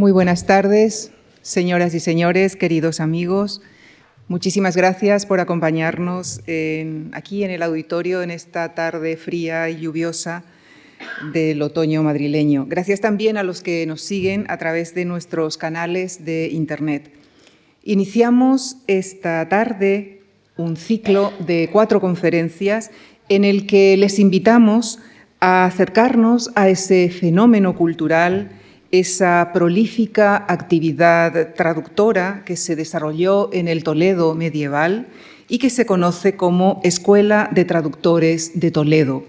Muy buenas tardes, señoras y señores, queridos amigos. Muchísimas gracias por acompañarnos aquí en el auditorio en esta tarde fría y lluviosa del otoño madrileño. Gracias también a los que nos siguen a través de nuestros canales de Internet. Iniciamos esta tarde un ciclo de cuatro conferencias en el que les invitamos a acercarnos a ese fenómeno cultural esa prolífica actividad traductora que se desarrolló en el Toledo medieval y que se conoce como Escuela de Traductores de Toledo,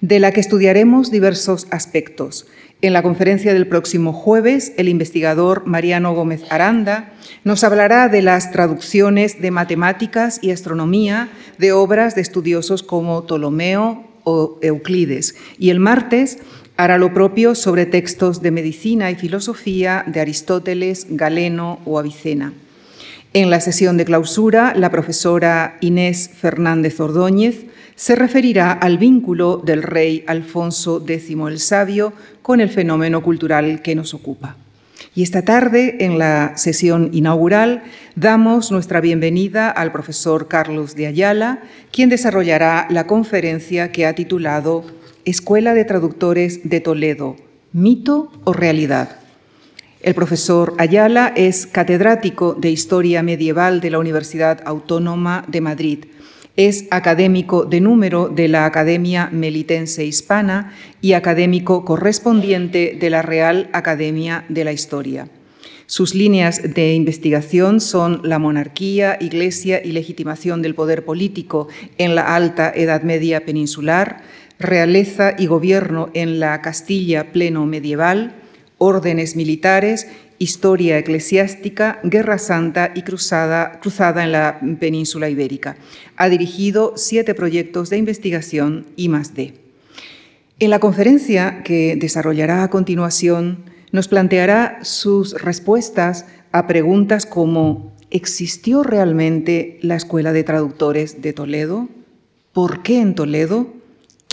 de la que estudiaremos diversos aspectos. En la conferencia del próximo jueves, el investigador Mariano Gómez Aranda nos hablará de las traducciones de matemáticas y astronomía de obras de estudiosos como Ptolomeo o Euclides. Y el martes hará lo propio sobre textos de medicina y filosofía de Aristóteles, Galeno o Avicena. En la sesión de clausura, la profesora Inés Fernández Ordóñez se referirá al vínculo del rey Alfonso X el Sabio con el fenómeno cultural que nos ocupa. Y esta tarde, en la sesión inaugural, damos nuestra bienvenida al profesor Carlos de Ayala, quien desarrollará la conferencia que ha titulado Escuela de Traductores de Toledo, mito o realidad. El profesor Ayala es catedrático de Historia Medieval de la Universidad Autónoma de Madrid. Es académico de número de la Academia Melitense Hispana y académico correspondiente de la Real Academia de la Historia. Sus líneas de investigación son la monarquía, iglesia y legitimación del poder político en la Alta Edad Media peninsular, realeza y gobierno en la Castilla pleno medieval, órdenes militares, historia eclesiástica, guerra santa y cruzada, cruzada en la península ibérica. Ha dirigido siete proyectos de investigación y más de. En la conferencia que desarrollará a continuación, nos planteará sus respuestas a preguntas como ¿existió realmente la Escuela de Traductores de Toledo? ¿Por qué en Toledo?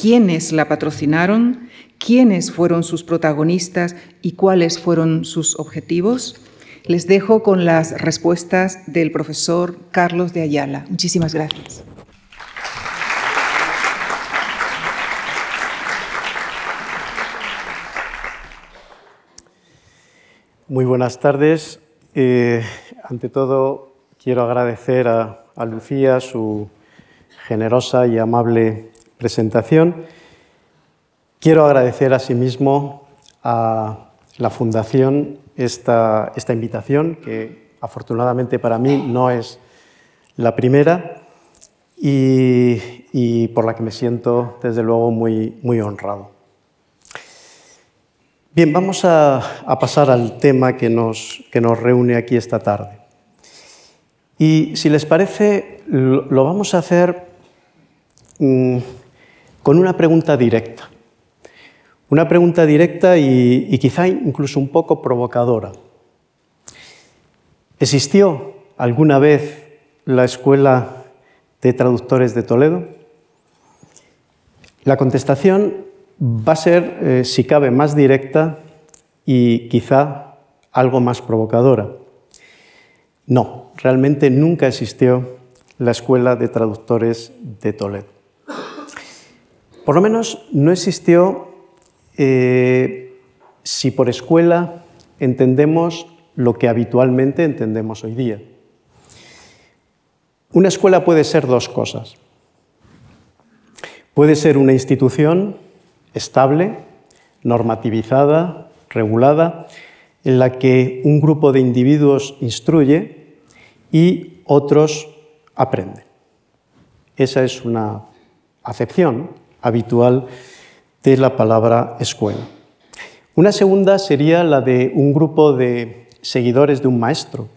Quiénes la patrocinaron, quiénes fueron sus protagonistas y cuáles fueron sus objetivos? Les dejo con las respuestas del profesor Carlos de Ayala. Muchísimas gracias. Muy buenas tardes. Eh, ante todo, quiero agradecer a, a Lucía su generosa y amable presentación. Quiero agradecer asimismo a la Fundación esta, esta invitación, que afortunadamente para mí no es la primera y, por la que me siento desde luego muy, muy honrado. Bien, vamos a, pasar al tema que nos, que nos reúne aquí esta tarde. Y si les parece, lo, vamos a hacer mm, con una pregunta directa. Una pregunta directa y, quizá incluso un poco provocadora. ¿Existió alguna vez la Escuela de Traductores de Toledo? La contestación va a ser, eh, si cabe, más directa y quizá algo más provocadora. No, realmente nunca existió la Escuela de Traductores de Toledo. Por lo menos no existió, eh, si por escuela entendemos lo que habitualmente entendemos hoy día. Una escuela puede ser dos cosas. Puede ser una institución estable, normativizada, regulada, en la que un grupo de individuos instruye y otros aprenden. Esa es una acepción habitual de la palabra escuela. Una segunda sería la de un grupo de seguidores de un maestro,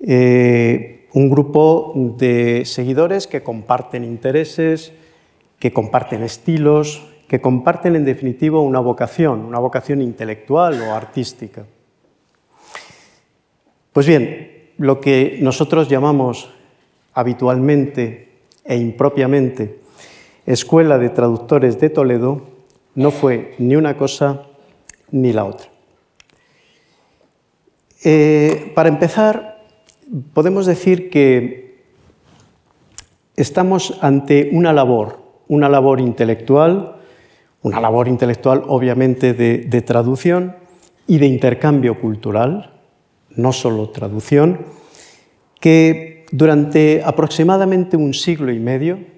eh, un grupo de seguidores que comparten intereses, que comparten estilos, que comparten en definitiva una vocación, una vocación intelectual o artística. Pues bien, lo que nosotros llamamos habitualmente e impropiamente Escuela de Traductores de Toledo no fue ni una cosa ni la otra. Eh, para empezar, podemos decir que estamos ante una labor, una labor intelectual, una labor intelectual obviamente de, de traducción y de intercambio cultural, no solo traducción, que durante aproximadamente un siglo y medio,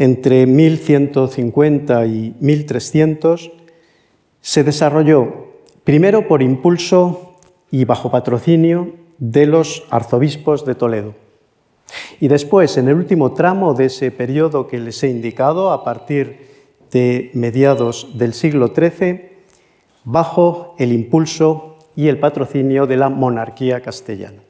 entre 1150 y 1300, se desarrolló primero por impulso y bajo patrocinio de los arzobispos de Toledo. Y después, en el último tramo de ese periodo que les he indicado, a partir de mediados del siglo XIII, bajo el impulso y el patrocinio de la monarquía castellana.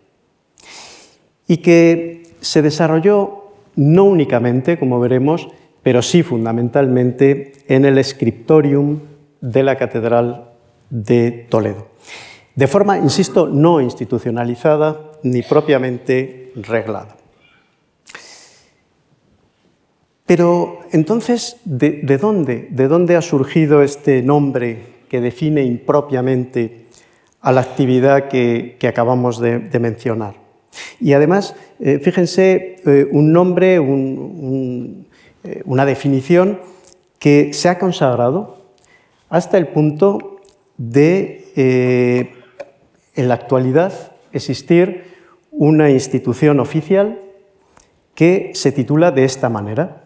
Y que se desarrolló no únicamente, como veremos, pero sí fundamentalmente en el scriptorium de la Catedral de Toledo. De forma, insisto, no institucionalizada ni propiamente reglada. Pero entonces, ¿de, dónde, ¿de dónde ha surgido este nombre que define impropiamente a la actividad que, acabamos de, mencionar. Y además, eh, fíjense, eh, un nombre, eh, una definición que se ha consagrado hasta el punto de, en la actualidad, existir una institución oficial que se titula de esta manera.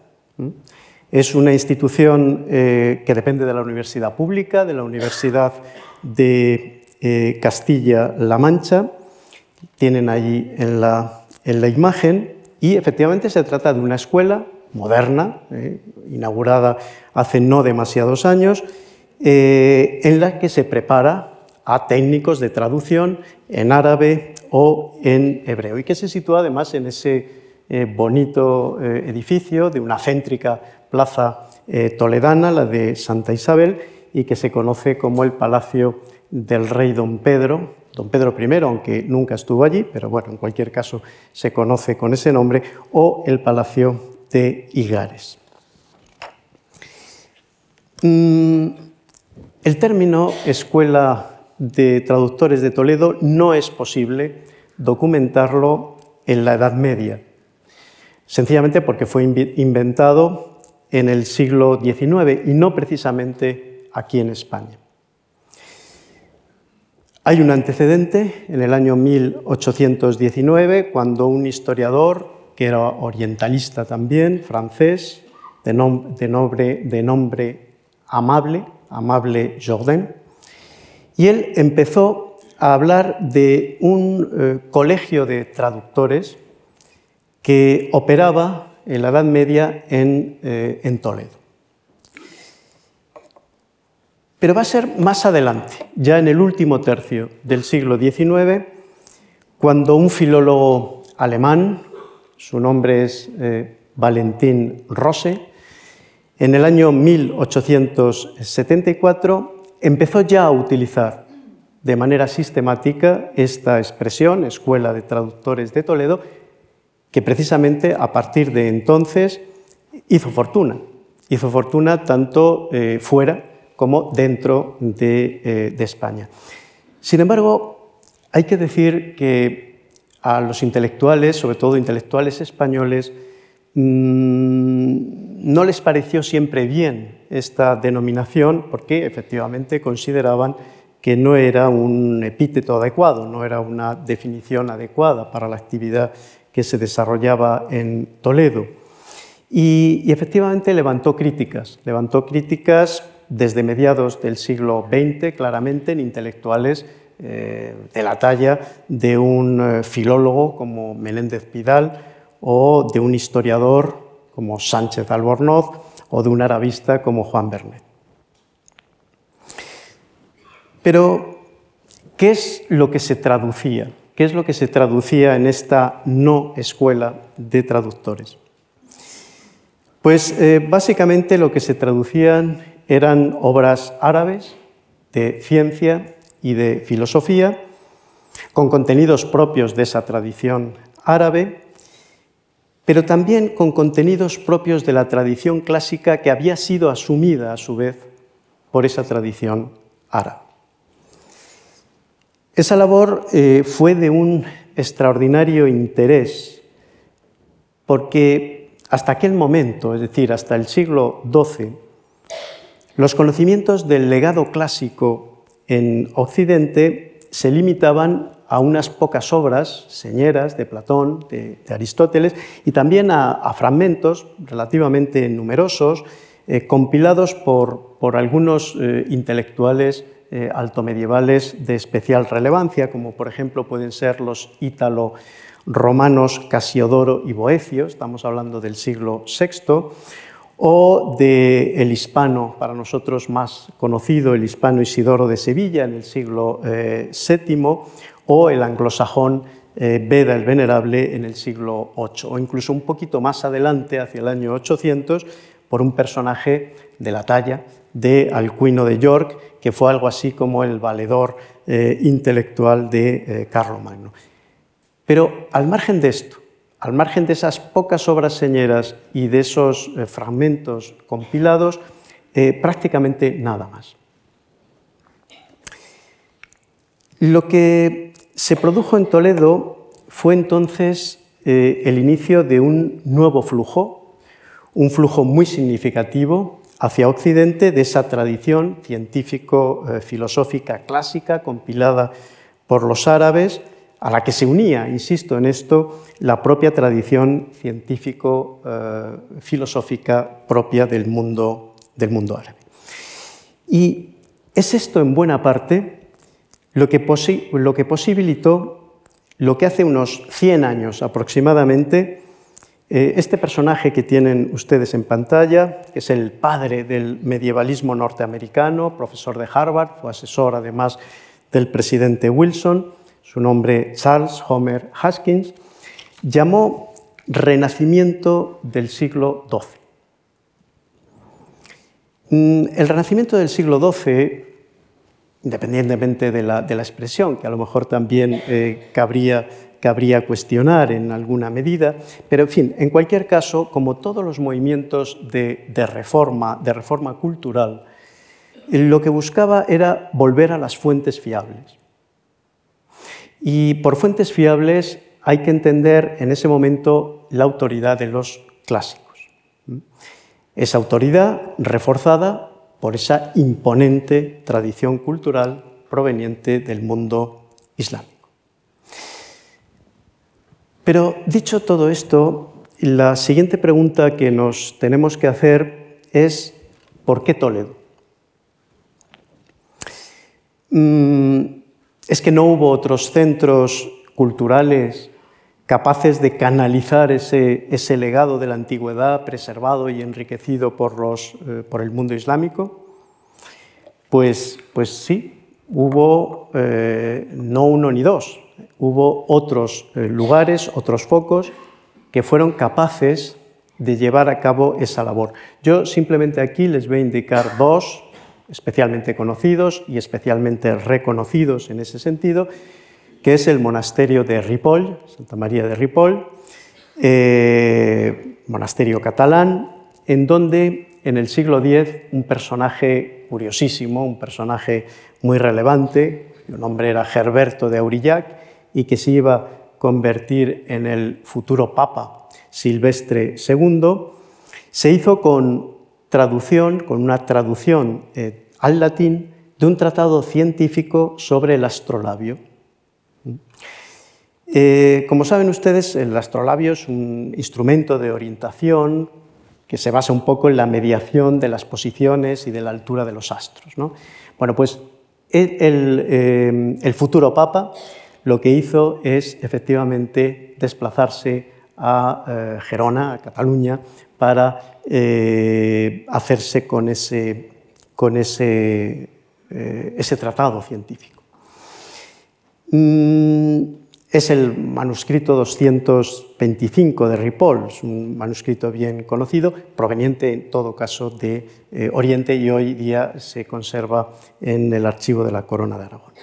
Es una institución que depende de la Universidad Pública, de la Universidad de Castilla-La Mancha. Tienen allí en la, imagen y efectivamente se trata de una escuela moderna, eh, inaugurada hace no demasiados años, en la que se prepara a técnicos de traducción en árabe o en hebreo y que se sitúa además en ese bonito edificio de una céntrica plaza eh, toledana, la de Santa Isabel, y que se conoce como el Palacio del Rey Don Pedro, Don Pedro I, aunque nunca estuvo allí, pero bueno, en cualquier caso se conoce con ese nombre, o el Palacio de Higares. Mm, el término Escuela de Traductores de Toledo no es posible documentarlo en la Edad Media, sencillamente porque fue inventado en el siglo XIX y no precisamente aquí en España. Hay un antecedente en el año 1819, cuando un historiador, que era orientalista también, francés, de, nombre, Amable, Amable Jourdain, y él empezó a hablar de un eh, colegio de traductores que operaba en la Edad Media eh, en, Toledo. Pero va a ser más adelante, ya en el último tercio del siglo XIX, cuando un filólogo alemán, su nombre es eh, Valentín Rose, en el año 1874 empezó ya a utilizar de manera sistemática esta expresión, Escuela de Traductores de Toledo, que precisamente a partir de entonces hizo fortuna. Hizo fortuna tanto eh, fuera como dentro eh, de, España. Sin embargo, hay que decir que a los intelectuales, sobre todo intelectuales españoles, mm, no les pareció siempre bien esta denominación porque efectivamente consideraban que no era un epíteto adecuado, no era una definición adecuada para la actividad que se desarrollaba en Toledo. Y, efectivamente levantó críticas, levantó críticas desde mediados del siglo XX, claramente, en intelectuales eh, de la talla de un eh, filólogo como Menéndez Pidal o de un historiador como Sánchez Albornoz o de un arabista como Juan Bernet. Pero, ¿qué es lo que se traducía? ¿Qué es lo que se traducía en esta no escuela de traductores? Pues eh, básicamente lo que se traducían eran obras árabes de ciencia y de filosofía, con contenidos propios de esa tradición árabe, pero también con contenidos propios de la tradición clásica que había sido asumida a su vez por esa tradición árabe. Esa labor eh, fue de un extraordinario interés porque hasta aquel momento, es decir, hasta el siglo XII, los conocimientos del legado clásico en Occidente se limitaban a unas pocas obras señeras de Platón, de, Aristóteles, y también a, fragmentos relativamente numerosos, eh, compilados por, algunos eh, intelectuales eh, altomedievales de especial relevancia, como por ejemplo pueden ser los ítalo-romanos Casiodoro y Boecio, estamos hablando del siglo VI, o del hispano, para nosotros más conocido, el hispano Isidoro de Sevilla en el siglo VII, o el anglosajón eh, Beda el Venerable en el siglo VIII, o incluso un poquito más adelante, hacia el año 800, por un personaje de la talla de Alcuino de York, que fue algo así como el valedor eh, intelectual de eh, Carlomagno. Pero al margen de esto, al margen de esas pocas obras señeras y de esos fragmentos compilados, prácticamente nada más. Lo que se produjo en Toledo fue entonces eh, el inicio de un nuevo flujo, un flujo muy significativo hacia Occidente de esa tradición científico-filosófica clásica compilada por los árabes, a la que se unía, insisto en esto, la propia tradición científico-filosófica propia del mundo, del mundo árabe. Y es esto en buena parte lo que, posibilitó lo que hace unos 100 años aproximadamente, eh, este personaje que tienen ustedes en pantalla, que es el padre del medievalismo norteamericano, profesor de Harvard, fue asesor además del presidente Wilson, su nombre Charles Homer Haskins, llamó Renacimiento del siglo XII. Mm, el Renacimiento del siglo XII independientemente de la, expresión, que a lo mejor también eh, cabría, cuestionar en alguna medida, pero en fin, en cualquier caso, como todos los movimientos de, reforma, de reforma cultural, lo que buscaba era volver a las fuentes fiables. Y por fuentes fiables hay que entender en ese momento la autoridad de los clásicos. Esa autoridad reforzada por esa imponente tradición cultural proveniente del mundo islámico. Pero dicho todo esto, la siguiente pregunta que nos tenemos que hacer es ¿por qué Toledo? Mm, ¿Es que no hubo otros centros culturales capaces de canalizar ese, legado de la antigüedad preservado y enriquecido por, eh, el mundo islámico? Pues, pues sí, hubo eh, no uno ni dos, hubo otros eh, lugares, otros focos que fueron capaces de llevar a cabo esa labor. Yo simplemente aquí les voy a indicar dos especialmente conocidos y especialmente reconocidos en ese sentido, que es el monasterio de Ripoll, Santa María de Ripoll, eh, monasterio catalán, en donde en el siglo X un personaje curiosísimo, un personaje muy relevante, su nombre era Gerberto de Aurillac y que se iba a convertir en el futuro Papa Silvestre II, se hizo con traducción, con una traducción eh, al latín de un tratado científico sobre el astrolabio. Eh, como saben ustedes, el astrolabio es un instrumento de orientación que se basa un poco en la mediación de las posiciones y de la altura de los astros. Bueno, pues el, eh, futuro Papa lo que hizo es efectivamente desplazarse a Gerona, a Cataluña, para hacerse con ese, ese tratado científico. Mm, es el manuscrito 225 de Ripoll, un manuscrito bien conocido, proveniente en todo caso de eh, Oriente y hoy día se conserva en el archivo de la Corona de Aragón.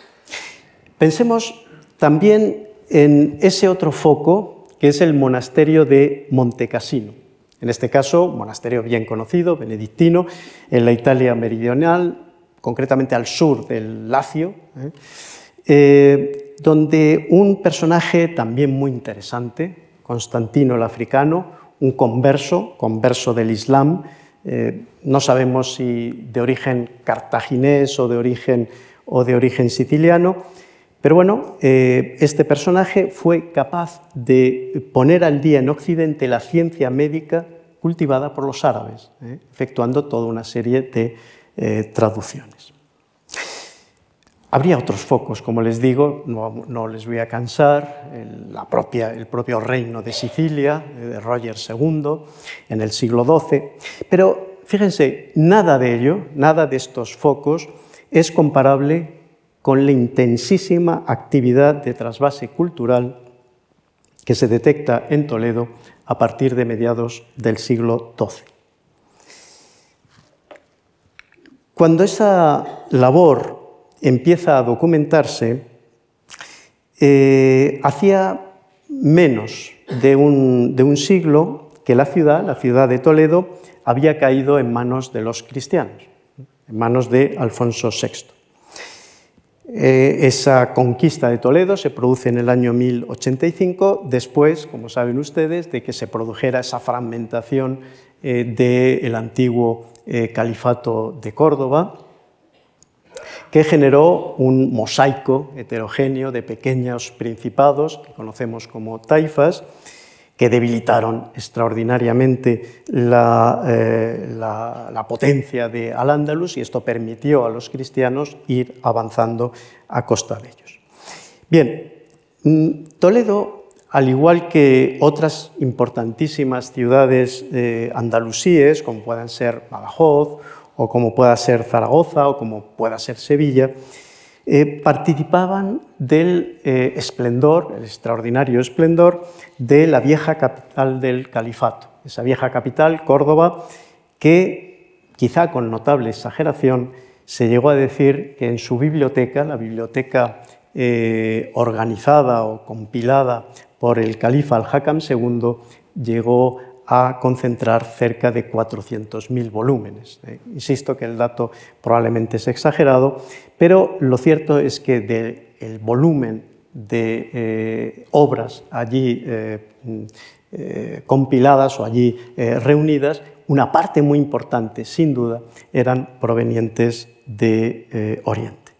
Pensemos también en ese otro foco que es el monasterio de Montecassino. En este caso, monasterio bien conocido, benedictino, en la Italia meridional, concretamente al sur del Lacio. ¿eh? eh, donde un personaje también muy interesante, Constantino el Africano, un converso, converso del Islam, eh, no sabemos si de origen cartaginés o de origen, o de origen siciliano, pero bueno, eh, este personaje fue capaz de poner al día en Occidente la ciencia médica cultivada por los árabes, ¿eh? efectuando toda una serie de traducciones. Habría otros focos, como les digo, no, les voy a cansar, el, el propio reino de Sicilia, de Roger II, en el siglo XII, pero Fíjense, nada de ello, nada de estos focos es comparable con la intensísima actividad de trasvase cultural que se detecta en Toledo a partir de mediados del siglo XII. Cuando esa labor empieza a documentarse, eh, hacía menos de un, de un siglo que la ciudad, la ciudad de Toledo, había caído en manos de los cristianos, en manos de Alfonso VI. Eh, esa conquista de Toledo se produce en el año 1085, después, como saben ustedes, de que se produjera esa fragmentación eh, del antiguo eh, califato de Córdoba, que generó un mosaico heterogéneo de pequeños principados, que conocemos como taifas, que debilitaron extraordinariamente la, eh, potencia de Al-Ándalus y esto permitió a los cristianos ir avanzando a costa de ellos. Bien, mm, Toledo, al igual que otras importantísimas ciudades eh, andalusíes, como puedan ser Badajoz, o como pueda ser Zaragoza, o como pueda ser Sevilla, eh, participaban del eh, esplendor, el extraordinario esplendor de la vieja capital del califato, esa vieja capital, Córdoba, que quizá con notable exageración se llegó a decir que en su biblioteca, la biblioteca eh, organizada o compilada por el califa al-Hakam II, llegó a concentrar cerca de 400.000 volúmenes. Insisto que el dato probablemente es exagerado, pero lo cierto es que del volumen de eh, obras allí eh, compiladas o allí reunidas, una parte muy importante, sin duda, eran provenientes de Oriente.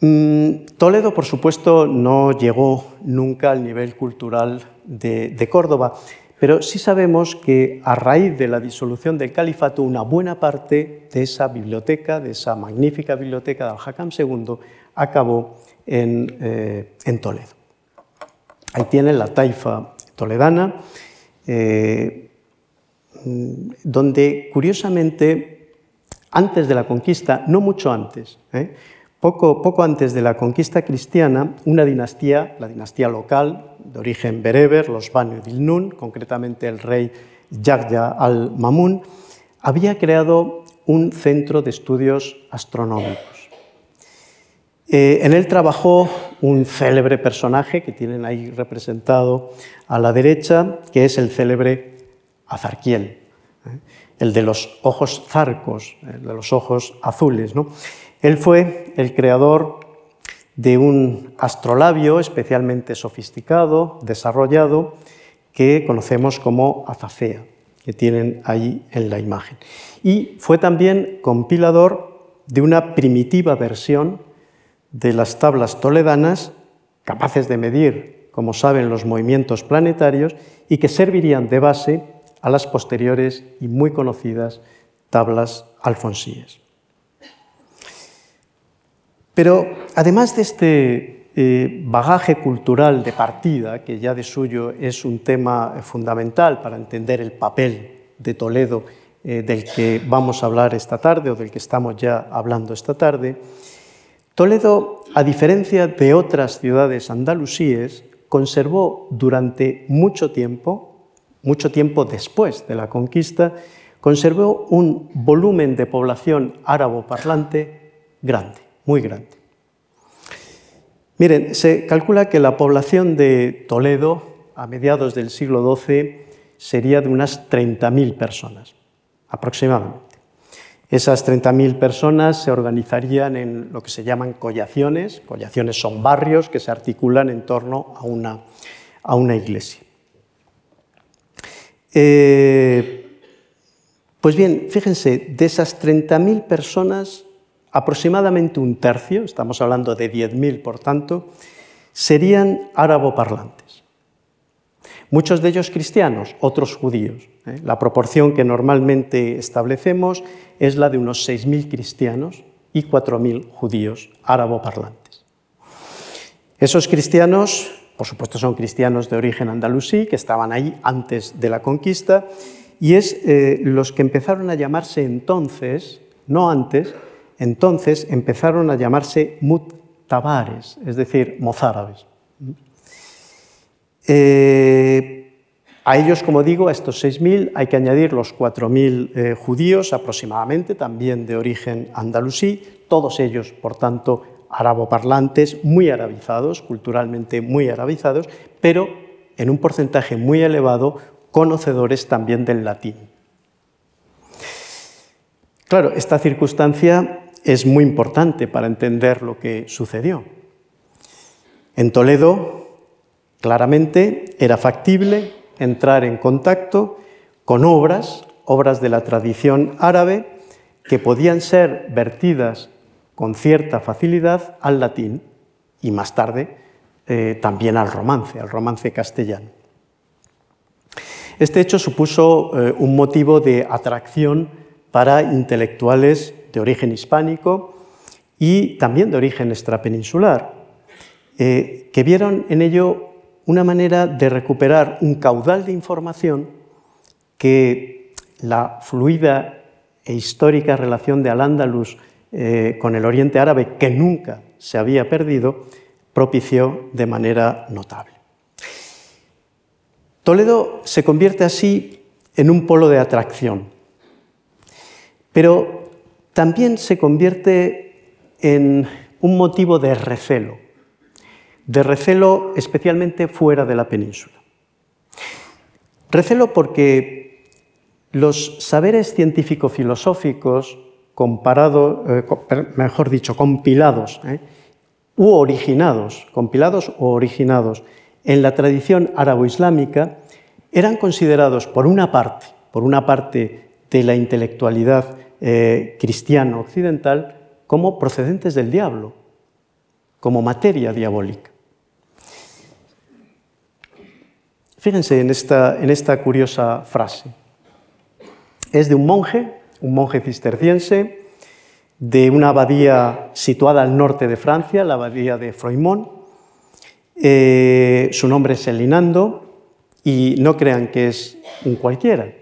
Mm, Toledo, por supuesto, no llegó nunca al nivel cultural de, Córdoba, pero sí sabemos que a raíz de la disolución del califato, una buena parte de esa biblioteca, de esa magnífica biblioteca de Al-Hakam II, acabó eh, en, Toledo. Ahí tienen la taifa toledana, eh, donde curiosamente, antes de la conquista, no mucho antes, ¿eh? Poco, antes de la conquista cristiana, una dinastía, la dinastía local, de origen bereber, los Banu Dilnun, concretamente el rey Yagya al-Mamun, había creado un centro de estudios astronómicos. Eh, en él trabajó un célebre personaje que tienen ahí representado a la derecha, que es el célebre Azarquiel, ¿eh? el de los ojos zarcos, el de los ojos azules. ¿no? Él fue el creador de un astrolabio especialmente sofisticado, desarrollado, que conocemos como azacea, que tienen ahí en la imagen. Y fue también compilador de una primitiva versión de las tablas toledanas, capaces de medir, como saben, los movimientos planetarios y que servirían de base a las posteriores y muy conocidas tablas alfonsíes. Pero además de este eh, bagaje cultural de partida, que ya de suyo es un tema fundamental para entender el papel de Toledo eh, del que vamos a hablar esta tarde o del que estamos ya hablando esta tarde, Toledo, a diferencia de otras ciudades andalusíes, conservó durante mucho tiempo, mucho tiempo después de la conquista, conservó un volumen de población árabo parlante grande muy grande. Miren, se calcula que la población de Toledo a mediados del siglo XII sería de unas 30.000 personas, aproximadamente. Esas 30.000 personas se organizarían en lo que se llaman collaciones. Collaciones son barrios que se articulan en torno a una, a una iglesia. Eh, pues bien, fíjense, de esas 30.000 personas, aproximadamente un tercio, estamos hablando de 10.000 por tanto, serían árabo-parlantes. Muchos de ellos cristianos, otros judíos. ¿eh? La proporción que normalmente establecemos es la de unos 6.000 cristianos y 4.000 judíos árabo-parlantes. Esos cristianos por supuesto son cristianos de origen andalusí, que estaban ahí antes de la conquista, y es eh, los que empezaron a llamarse entonces, no antes, entonces empezaron a llamarse mutabares, es decir, mozárabes. Eh, a ellos, como digo, a estos 6.000 hay que añadir los 4.000 eh, judíos aproximadamente, también de origen andalusí, todos ellos, por tanto, araboparlantes muy arabizados, culturalmente muy arabizados, pero en un porcentaje muy elevado conocedores también del latín. Claro, esta circunstancia es muy importante para entender lo que sucedió. En Toledo, claramente, era factible entrar en contacto con obras, obras de la tradición árabe, que podían ser vertidas con cierta facilidad al latín y más tarde eh, también al romance, al romance castellano. Este hecho supuso eh, un motivo de atracción para intelectuales de origen hispánico y también de origen extrapeninsular, eh, que vieron en ello una manera de recuperar un caudal de información que la fluida e histórica relación de Al-Ándalus eh, con el Oriente Árabe, que nunca se había perdido, propició de manera notable. Toledo se convierte así en un polo de atracción, pero también se convierte en un motivo de recelo, de recelo especialmente fuera de la península. Recelo porque los saberes científico-filosóficos comparado, eh, mejor dicho, compilados eh, u originados, compilados o originados en la tradición árabo-islámica, eran considerados por una parte, por una parte de la intelectualidad eh, cristiana occidental, como procedentes del diablo, como materia diabólica. Fíjense en esta, en esta curiosa frase. Es de un monje un monje cisterciense de una abadía situada al norte de Francia, la abadía de Froimont. Eh, su nombre es Elinando y no crean que es un cualquiera.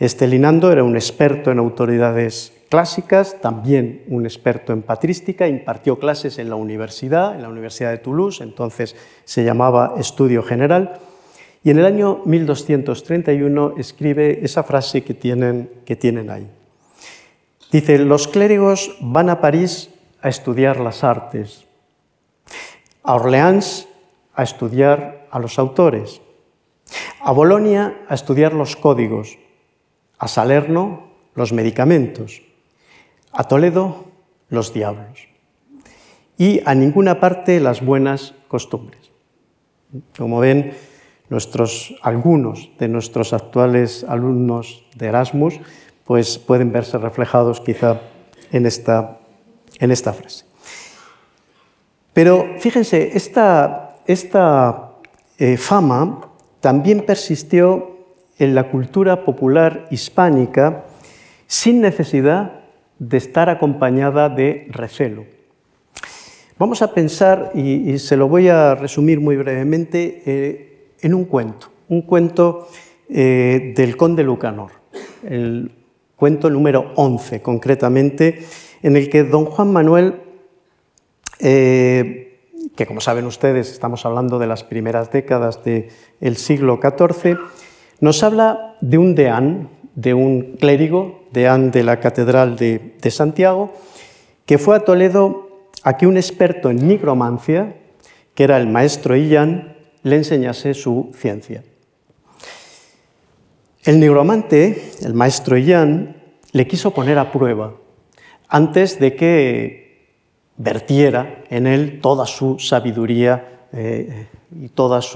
Este Elinando era un experto en autoridades clásicas, también un experto en patrística, impartió clases en la universidad, en la Universidad de Toulouse, entonces se llamaba Estudio General, y en el año 1231 escribe esa frase que tienen, que tienen ahí. Dice, los clérigos van a París a estudiar las artes, a Orleans a estudiar a los autores, a Bolonia a estudiar los códigos, a Salerno los medicamentos, a Toledo los diablos y a ninguna parte las buenas costumbres. Como ven, nuestros, algunos de nuestros actuales alumnos de Erasmus pues pueden verse reflejados quizá en esta, en esta frase. Pero fíjense, esta, esta eh, fama también persistió en la cultura popular hispánica sin necesidad de estar acompañada de recelo. Vamos a pensar, y, se lo voy a resumir muy brevemente, eh, en un cuento, un cuento eh, del conde Lucanor, el cuento número 11 concretamente, en el que don Juan Manuel, eh, que como saben ustedes estamos hablando de las primeras décadas del siglo XIV, nos habla de un deán, de un clérigo, deán de la Catedral de, Santiago, que fue a Toledo a que un experto en nigromancia, que era el maestro Illán, le enseñase su ciencia. El negromante, el maestro Ian, le quiso poner a prueba antes de que vertiera en él toda su sabiduría eh, y todas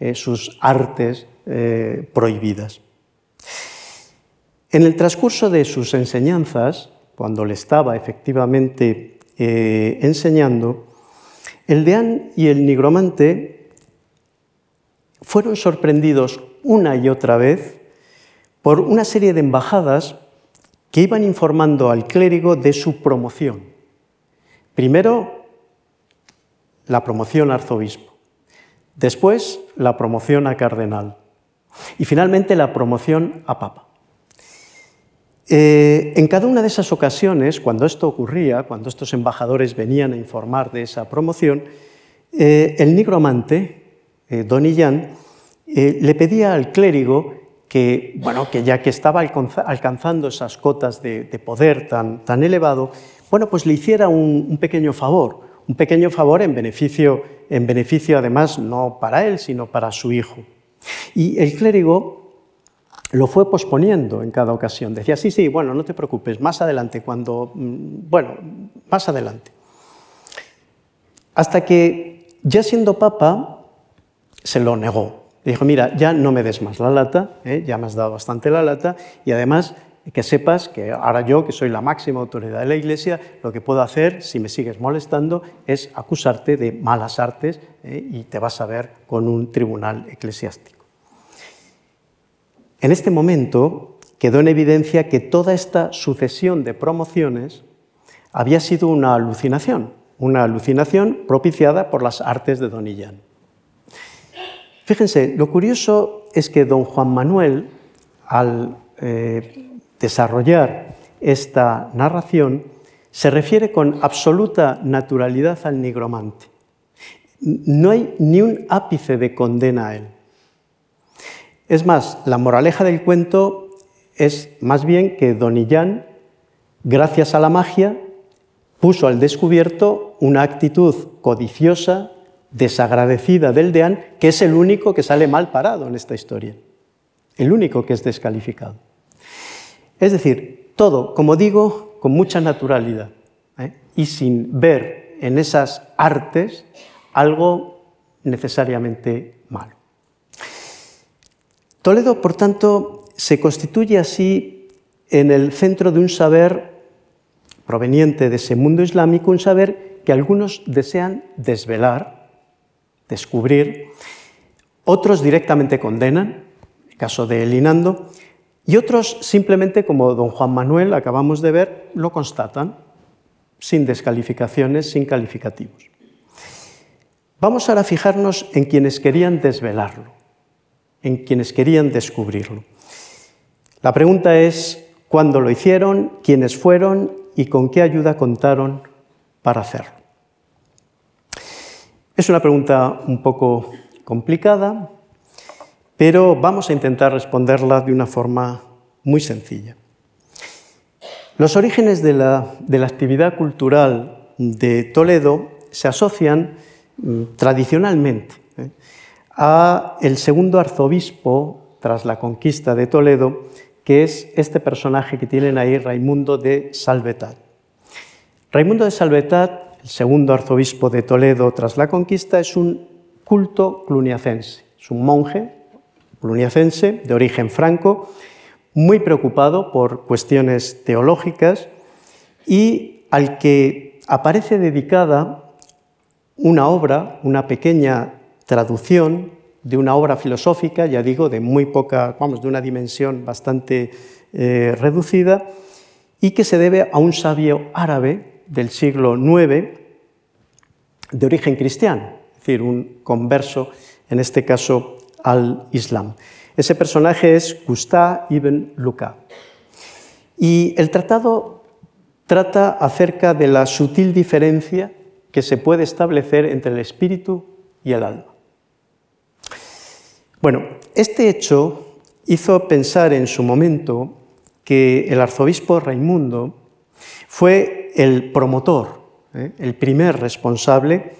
eh, sus artes eh, prohibidas. En el transcurso de sus enseñanzas, cuando le estaba efectivamente enseñando, el deán y el nigromante fueron sorprendidos una y otra vez por una serie de embajadas que iban informando al clérigo de su promoción. Primero, la promoción a arzobispo, después la promoción a cardenal y finalmente la promoción a papa. Eh, en cada una de esas ocasiones, cuando esto ocurría, cuando estos embajadores venían a informar de esa promoción, eh, el nigromante, eh, Don Illán, le pedía al clérigo que, bueno, que ya que estaba alcanzando esas cotas de, poder tan, tan, elevado, bueno, pues le hiciera un, pequeño favor, un pequeño favor en beneficio, en beneficio además no para él, sino para su hijo. Y el clérigo lo fue posponiendo en cada ocasión. Decía, sí, sí, bueno, no te preocupes, más adelante, cuando, mm, bueno, más adelante. Hasta que, ya siendo papa, se lo negó dijo, mira, ya no me des más la lata, ¿eh? ya me has dado bastante la lata, y además que sepas que ahora yo, que soy la máxima autoridad de la Iglesia, lo que puedo hacer, si me sigues molestando, es acusarte de malas artes ¿eh? y te vas a ver con un tribunal eclesiástico. En este momento quedó en evidencia que toda esta sucesión de promociones había sido una alucinación, una alucinación propiciada por las artes de Don Illán. Fíjense, lo curioso es que don Juan Manuel, al eh, desarrollar esta narración, se refiere con absoluta naturalidad al nigromante. No hay ni un ápice de condena a él. Es más, la moraleja del cuento es más bien que Don Illán, gracias a la magia, puso al descubierto una actitud codiciosa, desagradecida del deán, que es el único que sale mal parado en esta historia, el único que es descalificado. Es decir, todo, como digo, con mucha naturalidad ¿eh? y sin ver en esas artes algo necesariamente malo. Toledo, por tanto, se constituye así en el centro de un saber proveniente de ese mundo islámico, un saber que algunos desean desvelar, descubrir. Otros directamente condenan, el caso de Elinando, y otros simplemente, como don Juan Manuel acabamos de ver, lo constatan, sin descalificaciones, sin calificativos. Vamos ahora a fijarnos en quienes querían desvelarlo, en quienes querían descubrirlo. La pregunta es cuándo lo hicieron, quiénes fueron y con qué ayuda contaron para hacerlo. Es una pregunta un poco complicada, pero vamos a intentar responderla de una forma muy sencilla. Los orígenes de la, actividad cultural de Toledo se asocian mm, tradicionalmente. A el segundo arzobispo tras la conquista de Toledo, que es este personaje que tienen ahí, Raimundo de Salvetat. Raimundo de Salvetat el segundo arzobispo de Toledo tras la conquista, es un culto cluniacense. Es un monje cluniacense de origen franco, muy preocupado por cuestiones teológicas y al que aparece dedicada una obra, una pequeña traducción de una obra filosófica, ya digo, de muy poca, vamos, de una dimensión bastante eh, reducida, y que se debe a un sabio árabe del siglo IX de origen cristiano, es decir, un converso, en este caso, al Islam. Ese personaje es Gustave ibn Luca. Y el tratado trata acerca de la sutil diferencia que se puede establecer entre el espíritu y el alma. Bueno, este hecho hizo pensar en su momento que el arzobispo Raimundo fue el promotor, ¿eh? el primer responsable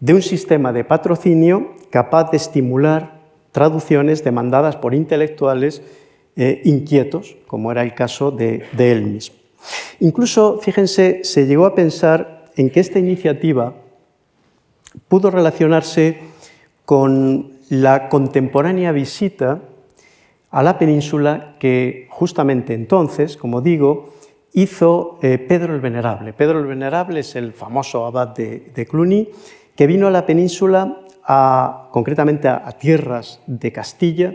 de un sistema de patrocinio capaz de estimular traducciones demandadas por intelectuales eh, inquietos, como era el caso de, de él mismo. Incluso, fíjense, se llegó a pensar en que esta iniciativa pudo relacionarse con la contemporánea visita a la península que justamente entonces, como digo, hizo eh, Pedro el Venerable. Pedro el Venerable es el famoso abad de, Cluny, que vino a la península, concretamente a, tierras de Castilla,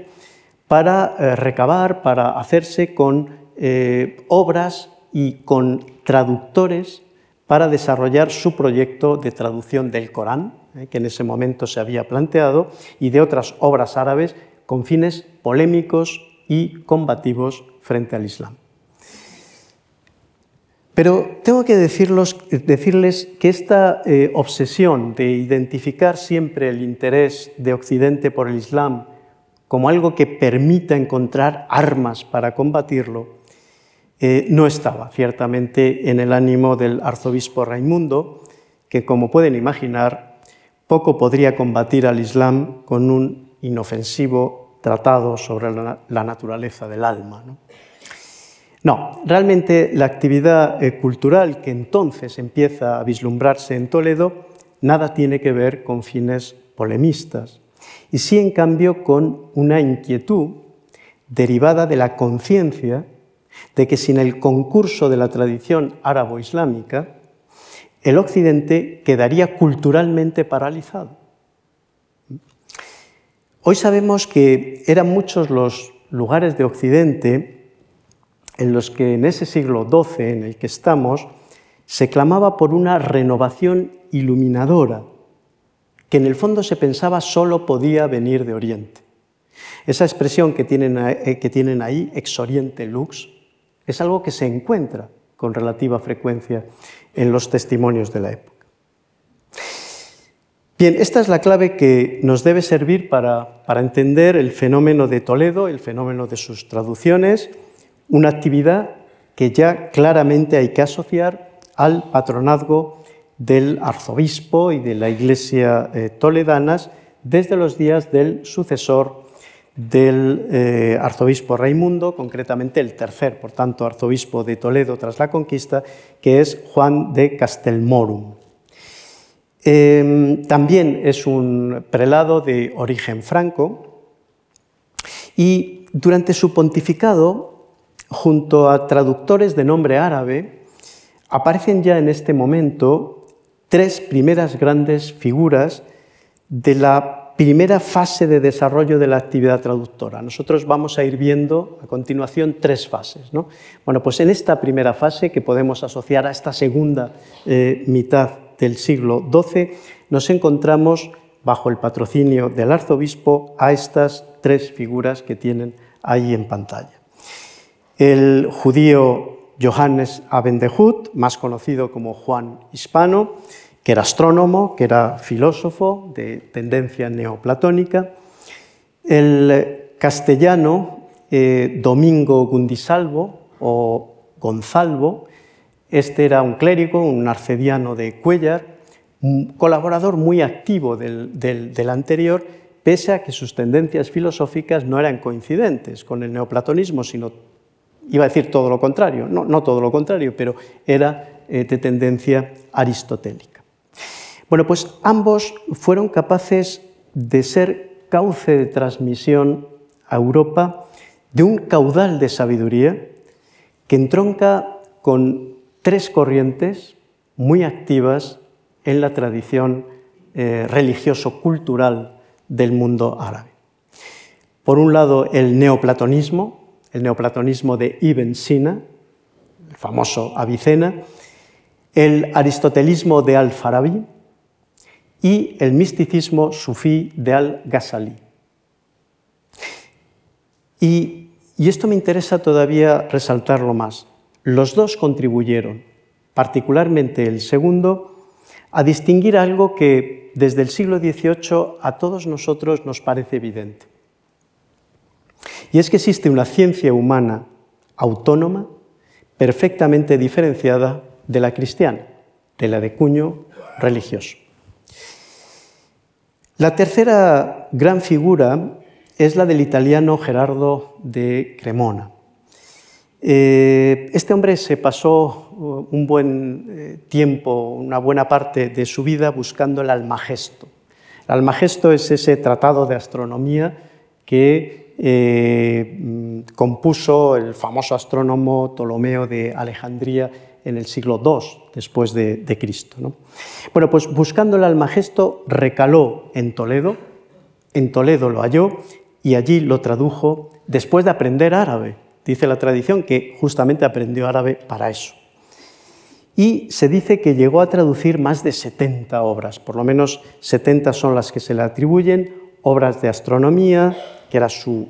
para eh, recabar, para hacerse con eh, obras y con traductores para desarrollar su proyecto de traducción del Corán, que en ese momento se había planteado, y de otras obras árabes con fines polémicos y combativos frente al Islam. Pero tengo que decirles que esta eh, obsesión de identificar siempre el interés de Occidente por el Islam como algo que permita encontrar armas para combatirlo, eh, no estaba ciertamente en el ánimo del arzobispo Raimundo, que como pueden imaginar, poco podría combatir al Islam con un inofensivo tratado sobre la, naturaleza del alma. No, realmente la actividad eh, cultural que entonces empieza a vislumbrarse en Toledo nada tiene que ver con fines polemistas, y sí en cambio con una inquietud derivada de la conciencia de que sin el concurso de la tradición árabo-islámica, el Occidente quedaría culturalmente paralizado. Hoy sabemos que eran muchos los lugares de Occidente en los que en ese siglo XII en el que estamos se clamaba por una renovación iluminadora, que en el fondo se pensaba solo podía venir de Oriente. Esa expresión que tienen, eh, que tienen ahí, ex oriente lux, es algo que se encuentra con relativa frecuencia en los testimonios de la época. Bien, esta es la clave que nos debe servir para, para entender el fenómeno de Toledo, el fenómeno de sus traducciones, una actividad que ya claramente hay que asociar al patronazgo del arzobispo y de la iglesia eh, toledanas desde los días del sucesor del eh, arzobispo Raimundo, concretamente el tercer, por tanto, arzobispo de Toledo tras la conquista, que es Juan de Castelmorum. Em, también es un prelado de origen franco y durante su pontificado junto a traductores de nombre árabe, aparecen ya en este momento tres primeras grandes figuras de la primera fase de desarrollo de la actividad traductora. Nosotros vamos a ir viendo a continuación tres fases. Bueno, pues en esta primera fase, que podemos asociar a esta segunda eh, mitad del siglo XII, nos encontramos bajo el patrocinio del arzobispo a estas tres figuras que tienen ahí en pantalla el judío Johannes Abendehut, más conocido como Juan Hispano, que era astrónomo, que era filósofo de tendencia neoplatónica, el castellano eh, Domingo Gundisalvo o Gonzalvo, este era un clérigo, un arcediano de Cuellar, colaborador muy activo del, del anterior, pese a que sus tendencias filosóficas no eran coincidentes con el neoplatonismo, sino iba a decir todo lo contrario, no, todo lo contrario, pero era eh, de tendencia aristotélica. Bueno, pues ambos fueron capaces de ser cauce de transmisión a Europa de un caudal de sabiduría que entronca con tres corrientes muy activas en la tradición eh, religioso-cultural del mundo árabe. Por un lado, el neoplatonismo, el neoplatonismo de Ibn Sina, el famoso Avicena, el aristotelismo de Al-Farabi y el misticismo sufí de Al-Ghazali. Y, y esto me interesa todavía resaltarlo más. Los dos contribuyeron, particularmente el segundo, a distinguir algo que desde el siglo XVIII a todos nosotros nos parece evidente. Y es que existe una ciencia humana autónoma, perfectamente diferenciada de la cristiana, de la de cuño religioso. La tercera gran figura es la del italiano Gerardo de Cremona. Eh, este hombre se pasó uh, un buen eh, tiempo, una buena parte de su vida buscando el Almagesto. El Almagesto es ese tratado de astronomía que eh, compuso el famoso astrónomo Ptolomeo de Alejandría en el siglo II después de, Cristo. Bueno, pues buscando el Almagesto recaló en Toledo, en Toledo lo halló y allí lo tradujo después de aprender árabe. Dice la tradición que justamente aprendió árabe para eso. Y se dice que llegó a traducir más de 70 obras, por lo menos 70 son las que se le atribuyen, obras de astronomía, que era su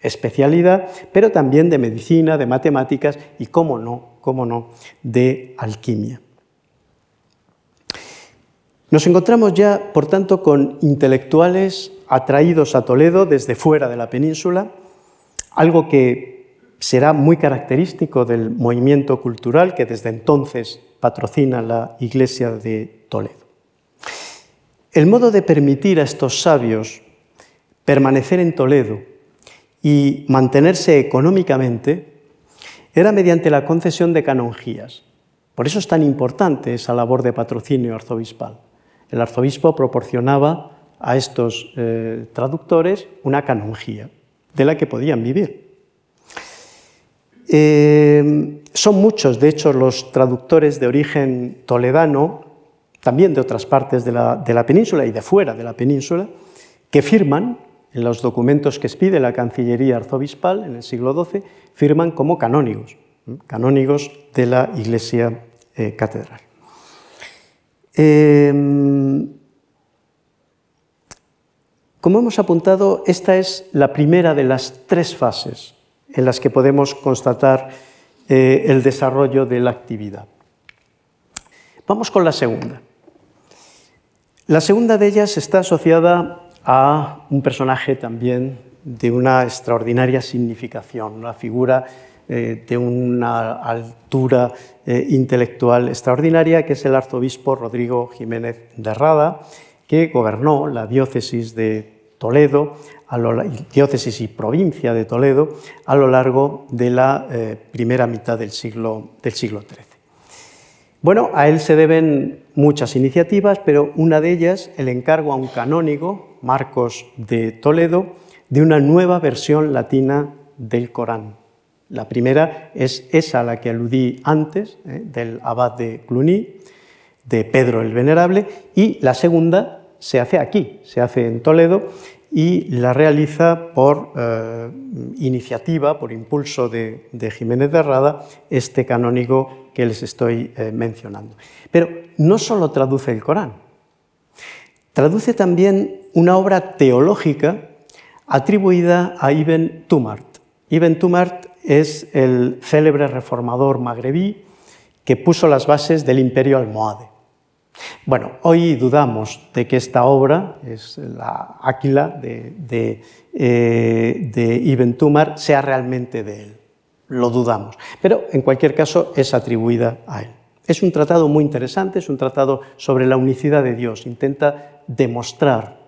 especialidad, pero también de medicina, de matemáticas y, cómo no, cómo no, de alquimia. Nos encontramos ya, por tanto, con intelectuales atraídos a Toledo desde fuera de la península, algo que será muy característico del movimiento cultural que desde entonces patrocina la Iglesia de Toledo. El modo de permitir a estos sabios permanecer en Toledo y mantenerse económicamente era mediante la concesión de canonjías. Por eso es tan importante esa labor de patrocinio arzobispal. El arzobispo proporcionaba a estos eh, traductores una canonjía de la que podían vivir. Eh, son muchos, de hecho, los traductores de origen toledano, también de otras partes de la, de la península y de fuera de la península, que firman en los documentos que expide la Cancillería arzobispal en el siglo XII, firman como canónigos, canónigos de la Iglesia eh, Catedral. Em, como hemos apuntado, esta es la primera de las tres fases en las que podemos constatar eh, el desarrollo de la actividad. Vamos con la segunda. La segunda de ellas está asociada a un personaje también de una extraordinaria significación, una figura eh, de una altura eh, intelectual extraordinaria, que es el arzobispo Rodrigo Jiménez de Rada, que gobernó la diócesis de Toledo, a diócesis y provincia de Toledo, a lo largo de la eh, primera mitad del siglo, del siglo XIII. Bueno, a él se deben muchas iniciativas, pero una de ellas el encargo a un canónigo, Marcos de Toledo, de una nueva versión latina del Corán. La primera es esa a la que aludí antes, eh, del abad de Cluny, de Pedro el Venerable, y la segunda se hace aquí, se hace en Toledo y la realiza por eh, iniciativa, por impulso de, Jiménez de Rada, este canónigo que les estoy eh, mencionando. Pero no solo traduce el Corán, traduce también una obra teológica atribuida a Ibn Tumart. Ibn Tumart es el célebre reformador magrebí que puso las bases del imperio almohade. Bueno, hoy dudamos de que esta obra, es la Áquila de, eh, Ibn Tumar, sea realmente de él. Lo dudamos. Pero en cualquier caso es atribuida a él. Es un tratado muy interesante, es un tratado sobre la unicidad de Dios. Intenta demostrar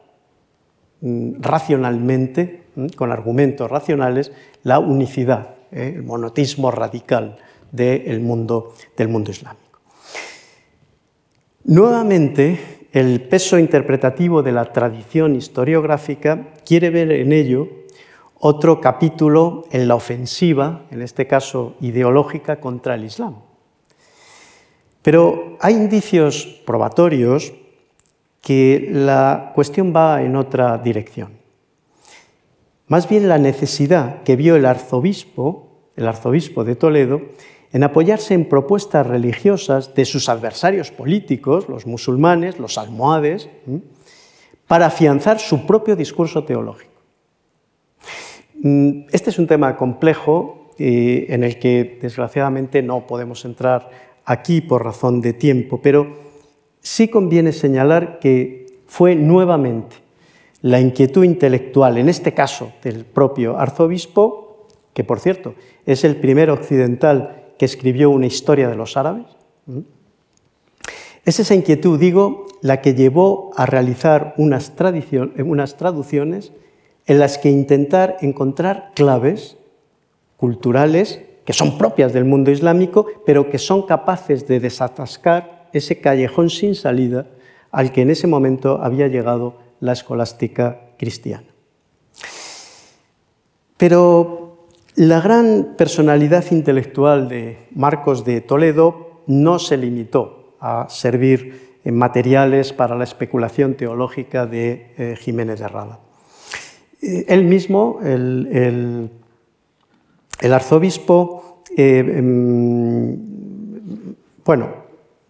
mm, racionalmente, mm, con argumentos racionales, la unicidad, ¿eh? el monotismo radical del mundo islámico. Nuevamente, el peso interpretativo de la tradición historiográfica quiere ver en ello otro capítulo en la ofensiva, en este caso ideológica, contra el Islam. Pero hay indicios probatorios que la cuestión va en otra dirección. Más bien la necesidad que vio el arzobispo, el arzobispo de Toledo, en apoyarse en propuestas religiosas de sus adversarios políticos, los musulmanes, los almohades, para afianzar su propio discurso teológico. Mm, este es un tema complejo en el que desgraciadamente no podemos entrar aquí por razón de tiempo, pero sí conviene señalar que fue nuevamente la inquietud intelectual, en este caso del propio arzobispo, que por cierto es el primer occidental que escribió una historia de los árabes. Es esa inquietud, digo, la que llevó a realizar unas, unas traducciones en las que intentar encontrar claves culturales que son propias del mundo islámico, pero que son capaces de desatascar ese callejón sin salida al que en ese momento había llegado la escolástica cristiana. Pero la gran personalidad intelectual de Marcos de Toledo no se limitó a servir en materiales para la especulación teológica de eh, Jiménez de Rada. Eh, él mismo, el, arzobispo, eh, em, bueno,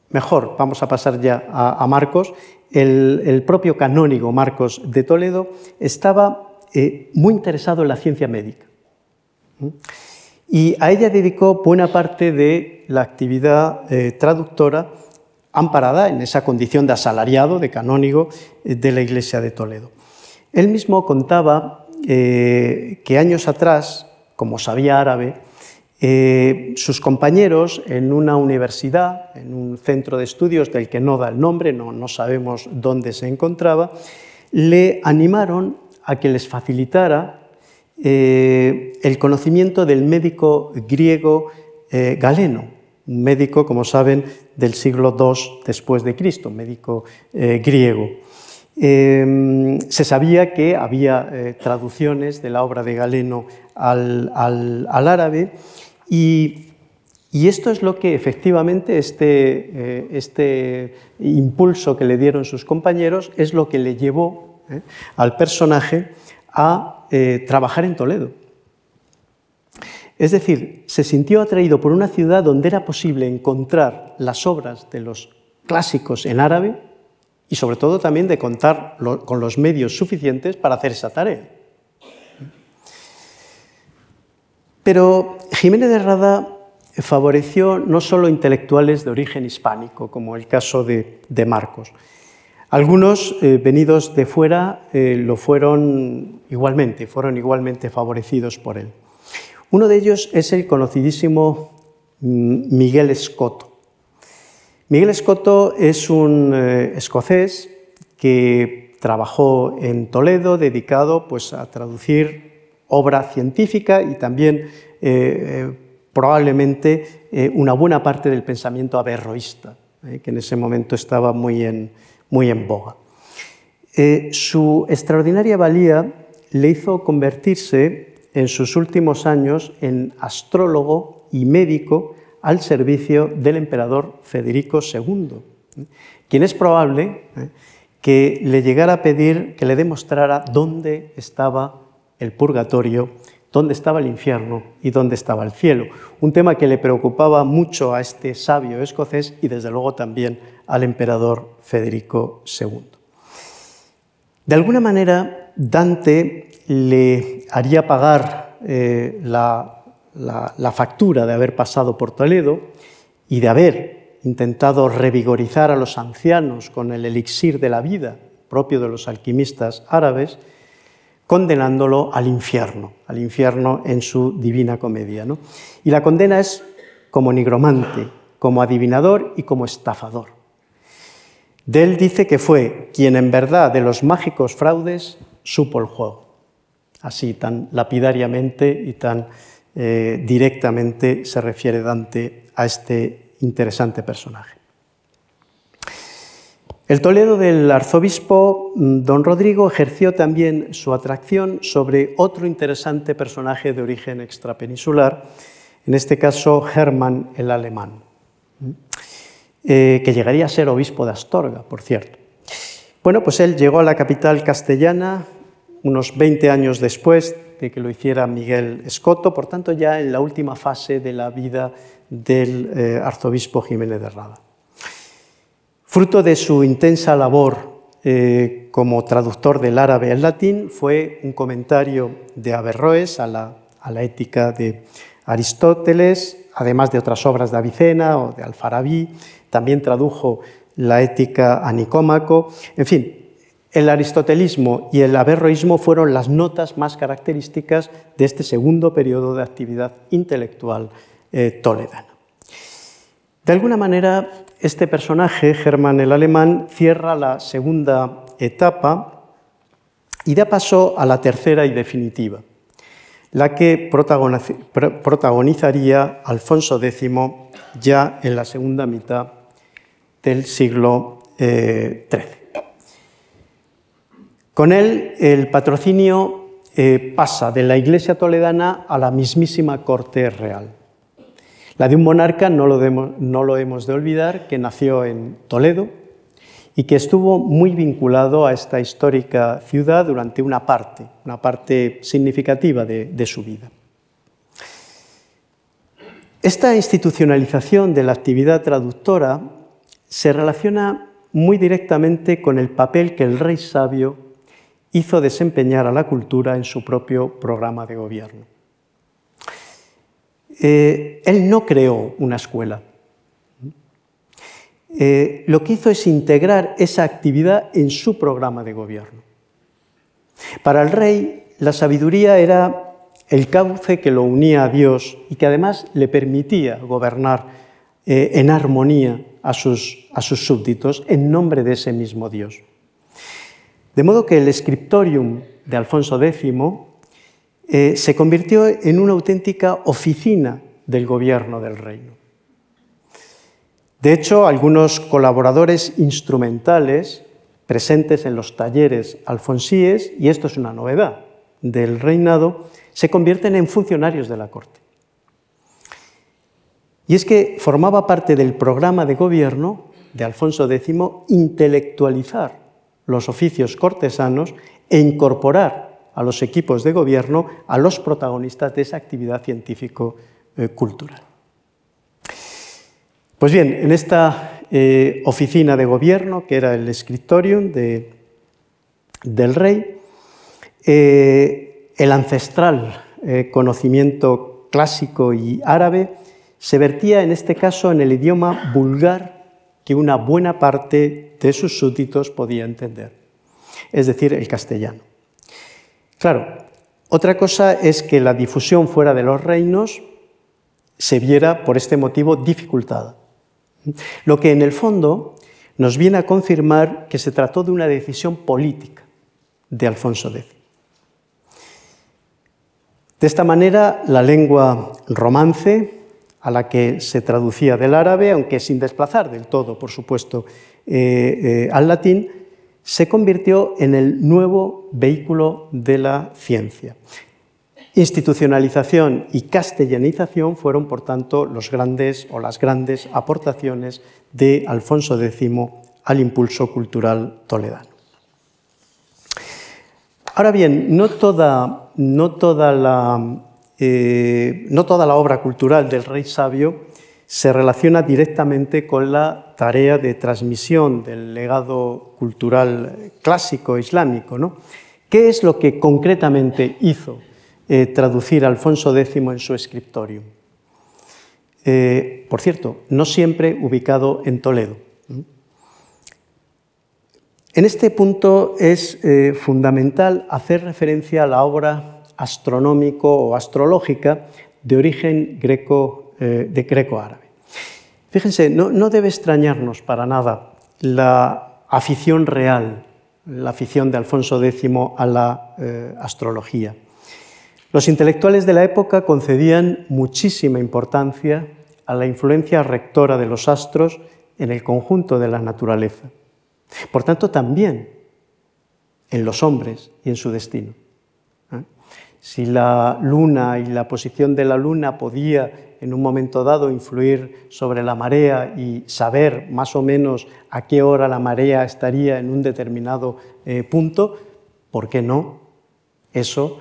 mejor, vamos a pasar ya a, Marcos, el, propio canónigo Marcos de Toledo estaba muy interesado en la ciencia médica. Y a ella dedicó buena parte de la actividad traductora amparada en esa condición de asalariado, de canónigo de la Iglesia de Toledo. Él mismo contaba eh, que años atrás, como sabía árabe, eh, sus compañeros en una universidad, en un centro de estudios del que no da el nombre, no, sabemos dónde se encontraba, le animaron a que les facilitara eh, el conocimiento del médico griego Galeno, un médico, como saben, del siglo II después de Cristo, médico griego. Em, se sabía que había eh, traducciones de la obra de Galeno al, árabe y, esto es lo que efectivamente este, eh, este, impulso que le dieron sus compañeros es lo que le llevó eh, al personaje a trabajar en Toledo. Es decir, se sintió atraído por una ciudad donde era posible encontrar las obras de los clásicos en árabe y sobre todo también de contar con los medios suficientes para hacer esa tarea. Pero Jiménez de Rada favoreció no solo intelectuales de origen hispánico, como el caso de, Marcos. Algunos eh, venidos de fuera eh, lo fueron igualmente, fueron igualmente favorecidos por él. Uno de ellos es el conocidísimo mm, Miguel Escoto. Miguel Escoto es un eh, escocés que trabajó en Toledo dedicado pues, a traducir obra científica y también probablemente una buena parte del pensamiento averroísta, que en ese momento estaba muy en, muy en boga. su extraordinaria valía le hizo convertirse en sus últimos años en astrólogo y médico al servicio del emperador Federico II, quien es probable ¿eh? que le llegara a pedir que le demostrara dónde estaba el purgatorio, dónde estaba el infierno y dónde estaba el cielo. Un tema que le preocupaba mucho a este sabio escocés y desde luego también al emperador Federico II. De alguna manera, Dante le haría pagar eh, la la, factura de haber pasado por Toledo y de haber intentado revigorizar a los ancianos con el elixir de la vida propio de los alquimistas árabes, condenándolo al infierno, al infierno en su divina comedia. Y la condena es como nigromante, como adivinador y como estafador. De él dice que fue quien en verdad de los mágicos fraudes supo el juego, así tan lapidariamente y tan eh, directamente se refiere Dante a este interesante personaje. El Toledo del arzobispo mm, don Rodrigo ejerció también su atracción sobre otro interesante personaje de origen extrapeninsular, en este caso Hermann el Alemán, eh, que llegaría a ser obispo de Astorga, por cierto. Bueno, pues él llegó a la capital castellana unos 20 años después de que lo hiciera Miguel Escoto, por tanto ya en la última fase de la vida del eh, arzobispo Jiménez de Rada. Fruto de su intensa labor eh, como traductor del árabe al latín fue un comentario de Averroes a la, ética de Aristóteles, además de otras obras de Avicena o de Alfarabí, también tradujo la ética a Nicómaco, en fin, el aristotelismo y el averroísmo fueron las notas más características de este segundo periodo de actividad intelectual eh, toledana. De alguna manera, este personaje, Germán el Alemán, cierra la segunda etapa y da paso a la tercera y definitiva, la que protagonizaría Alfonso X ya en la segunda mitad del siglo XIII. Eh, Con él el patrocinio eh, pasa de la Iglesia toledana a la mismísima corte real. La de un monarca, no lo, hemos de olvidar, que nació en Toledo y que estuvo muy vinculado a esta histórica ciudad durante una parte, una parte significativa de su vida. Esta institucionalización de la actividad traductora se relaciona muy directamente con el papel que el rey sabio hizo desempeñar a la cultura en su propio programa de gobierno. Eh, él no creó una escuela. Eh, lo que hizo es integrar esa actividad en su programa de gobierno. Para el rey, la sabiduría era el cauce que lo unía a Dios y que además le permitía gobernar eh, en armonía a sus, a sus súbditos en nombre de ese mismo Dios. De modo que el scriptorium de Alfonso X eh, se convirtió en una auténtica oficina del gobierno del reino. De hecho, algunos colaboradores instrumentales presentes en los talleres alfonsíes, y esto es una novedad del reinado, se convierten en funcionarios de la corte. Y es que formaba parte del programa de gobierno de Alfonso X intelectualizar los oficios cortesanos e incorporar a los equipos de gobierno a los protagonistas de esa actividad científico-cultural. Pues bien, en esta eh, oficina de gobierno, que era el scriptorium del rey, eh, el ancestral eh, conocimiento clásico y árabe se vertía en este caso en el idioma vulgar que una buena parte de sus súbditos podía entender, es decir, el castellano. Claro, otra cosa es que la difusión fuera de los reinos se viera por este motivo dificultada, lo que en el fondo nos viene a confirmar que se trató de una decisión política de Alfonso X. De esta manera, la lengua romance a la que se traducía del árabe, aunque sin desplazar del todo, por supuesto, eh, eh, al latín, se convirtió en el nuevo vehículo de la ciencia. Institucionalización y castellanización fueron, por tanto, los grandes o las grandes aportaciones de Alfonso X al impulso cultural toledano. Ahora bien, no toda, no toda la eh, no toda la obra cultural del rey sabio se relaciona directamente con la tarea de transmisión del legado cultural clásico islámico. ¿no? ¿Qué es lo que concretamente hizo eh, traducir Alfonso X en su escriptorio? Eh, por cierto, no siempre ubicado en Toledo. En este punto es fundamental hacer referencia a la obra astronómico o astrológica de origen greco, eh, de greco-árabe. Fíjense, no, debe extrañarnos para nada la afición real, la afición de Alfonso X a la eh, astrología. Los intelectuales de la época concedían muchísima importancia a la influencia rectora de los astros en el conjunto de la naturaleza. Por tanto, también en los hombres y en su destino si la luna y la posición de la luna podía en un momento dado influir sobre la marea y saber más o menos a qué hora la marea estaría en un determinado eh, punto, ¿por qué no? Eso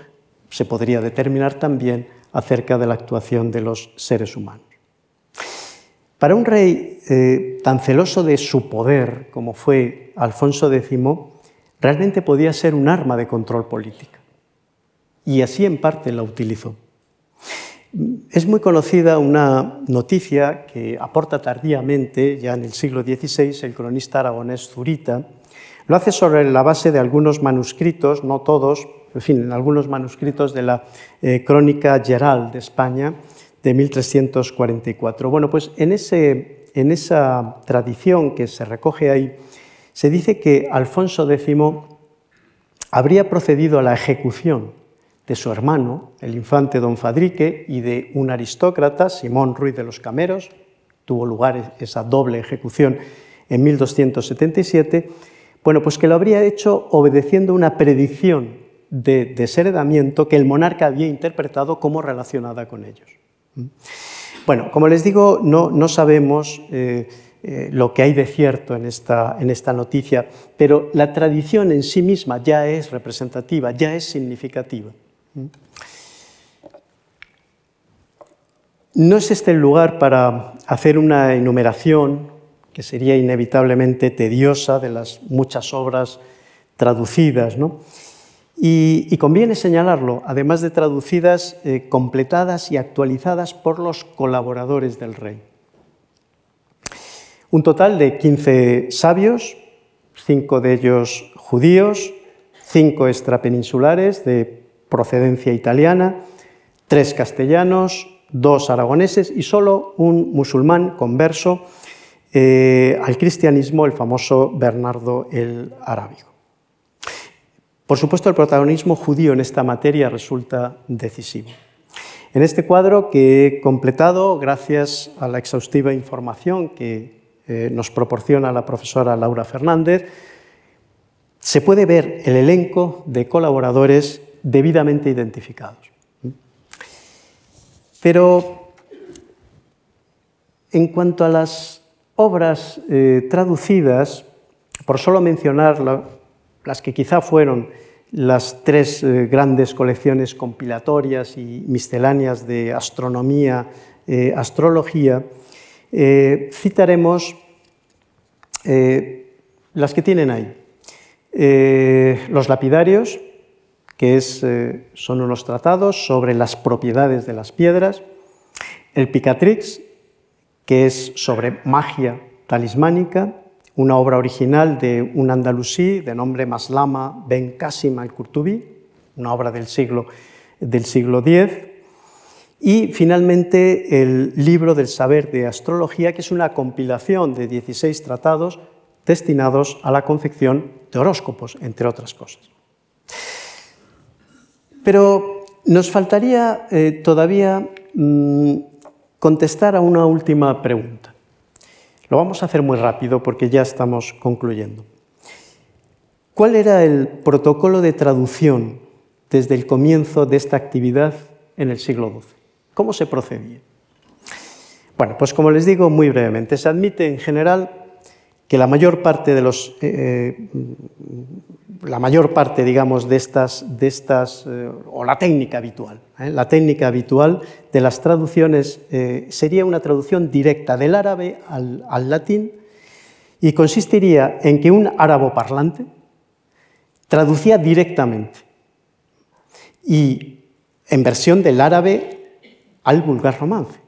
se podría determinar también acerca de la actuación de los seres humanos. Para un rey eh, tan celoso de su poder como fue Alfonso X, realmente podía ser un arma de control político y así en parte la utilizó. Es muy conocida una noticia que aporta tardíamente, ya en el siglo XVI, el cronista aragonés Zurita. Lo hace sobre la base de algunos manuscritos, no todos, en fin, en algunos manuscritos de la eh, Crónica Geral de España de 1344. Bueno, pues en, ese, en esa tradición que se recoge ahí, se dice que Alfonso X habría procedido a la ejecución de su hermano, el infante don Fadrique, y de un aristócrata, Simón Ruiz de los Cameros, tuvo lugar esa doble ejecución en 1277, bueno, pues que lo habría hecho obedeciendo una predicción de desheredamiento que el monarca había interpretado como relacionada con ellos. Bueno, como les digo, no, sabemos eh, eh, lo que hay de cierto en esta noticia, pero la tradición en sí misma ya es representativa, ya es significativa. No es este el lugar para hacer una enumeración que sería inevitablemente tediosa de las muchas obras traducidas, ¿no? Y, conviene señalarlo, además de traducidas, eh, completadas y actualizadas por los colaboradores del rey. Un total de 15 sabios, cinco de ellos judíos, cinco extrapeninsulares de procedencia italiana, tres castellanos, dos aragoneses y solo un musulmán converso eh, al cristianismo, el famoso Bernardo el Arábigo. Por supuesto, el protagonismo judío en esta materia resulta decisivo. En este cuadro que he completado gracias a la exhaustiva información que eh, nos proporciona la profesora Laura Fernández, se puede ver el elenco de colaboradores debidamente identificados. Pero en cuanto a las obras eh, traducidas, por solo mencionar las que quizá fueron las tres eh, grandes colecciones compilatorias y misceláneas de astronomía, eh, astrología, citaremos las que tienen ahí. los lapidarios, que eh, son unos tratados sobre las propiedades de las piedras, el Picatrix, que es sobre magia talismánica, una obra original de un andalusí de nombre Maslama Ben Qasim al-Qurtubi, una obra del siglo, del siglo X, y finalmente el libro del saber de astrología, que es una compilación de 16 tratados destinados a la confección de horóscopos, entre otras cosas. Pero nos faltaría eh, todavía mm, contestar a una última pregunta. Lo vamos a hacer muy rápido porque ya estamos concluyendo. ¿Cuál era el protocolo de traducción desde el comienzo de esta actividad en el siglo XII? ¿Cómo se procedía? Bueno, pues como les digo muy brevemente, se admite en general que la mayor parte de los eh, eh, la mayor parte, digamos, de estas, de estas eh, o la técnica habitual, la técnica habitual de las traducciones sería una traducción directa del árabe al, al, latín y consistiría en que un árabo parlante traducía directamente y en versión del árabe al vulgar romance.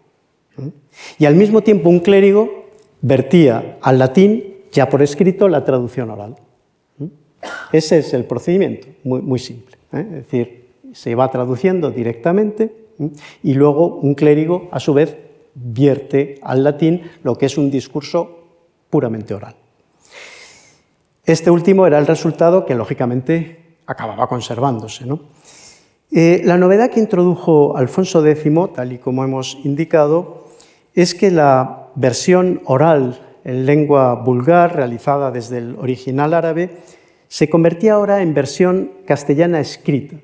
Y al mismo tiempo un clérigo vertía al latín ya por escrito la traducción oral. Ese es el procedimiento, muy, simple. ¿eh? Es decir, se va traduciendo directamente y luego un clérigo, a su vez, vierte al latín lo que es un discurso puramente oral. Este último era el resultado que, lógicamente, acababa conservándose. Eh, la novedad que introdujo Alfonso X, tal y como hemos indicado, es que la versión oral en lengua vulgar realizada desde el original árabe, se convertía ahora en versión castellana escrita,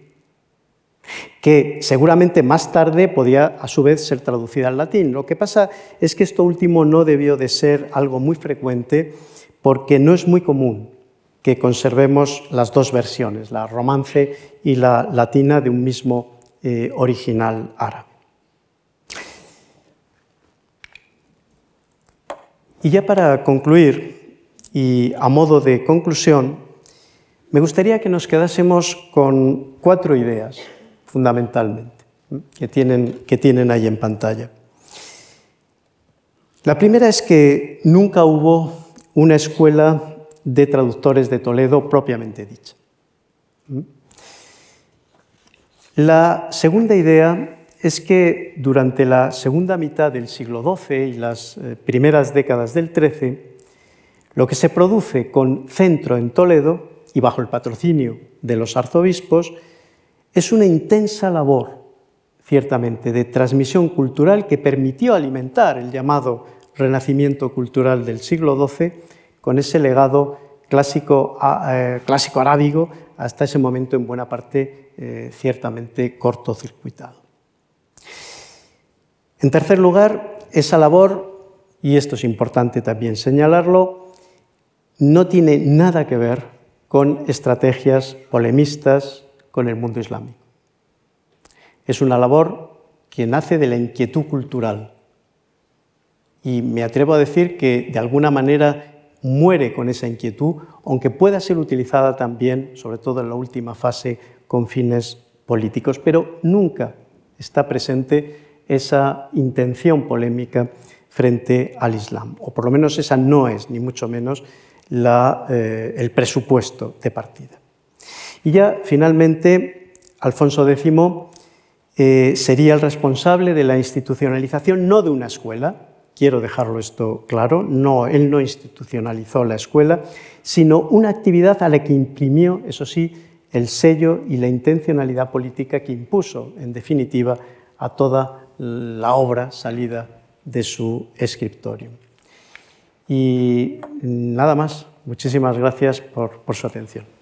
que seguramente más tarde podía a su vez ser traducida al latín. Lo que pasa es que esto último no debió de ser algo muy frecuente porque no es muy común que conservemos las dos versiones, la romance y la latina de un mismo eh, original árabe. Y ya para concluir, y a modo de conclusión, me gustaría que nos quedásemos con cuatro ideas, fundamentalmente, que tienen, que tienen ahí en pantalla. La primera es que nunca hubo una escuela de traductores de Toledo propiamente dicha. La segunda idea es que durante la segunda mitad del siglo XII y las eh, primeras décadas del XIII, lo que se produce con centro en Toledo y bajo el patrocinio de los arzobispos, es una intensa labor, ciertamente, de transmisión cultural que permitió alimentar el llamado renacimiento cultural del siglo XII con ese legado clásico, eh, clásico arábigo, hasta ese momento en buena parte eh, ciertamente cortocircuitado. En tercer lugar, esa labor, y esto es importante también señalarlo, no tiene nada que ver con estrategias polemistas con el mundo islámico. Es una labor que nace de la inquietud cultural. Y me atrevo a decir que de alguna manera muere con esa inquietud, aunque pueda ser utilizada también, sobre todo en la última fase, con fines políticos, pero nunca está presente esa intención polémica frente al Islam, o por lo menos esa no es, ni mucho menos, eh, el presupuesto de partida. Y ya, finalmente, Alfonso X eh, sería el responsable de la institucionalización no de una escuela, quiero dejarlo esto claro, no, él no institucionalizó la escuela, sino una actividad a la que imprimió, eso sí, el sello y la intencionalidad política que impuso, en definitiva, a toda la obra salida de su escritorio. Y nada más, muchísimas gracias por, por su atención.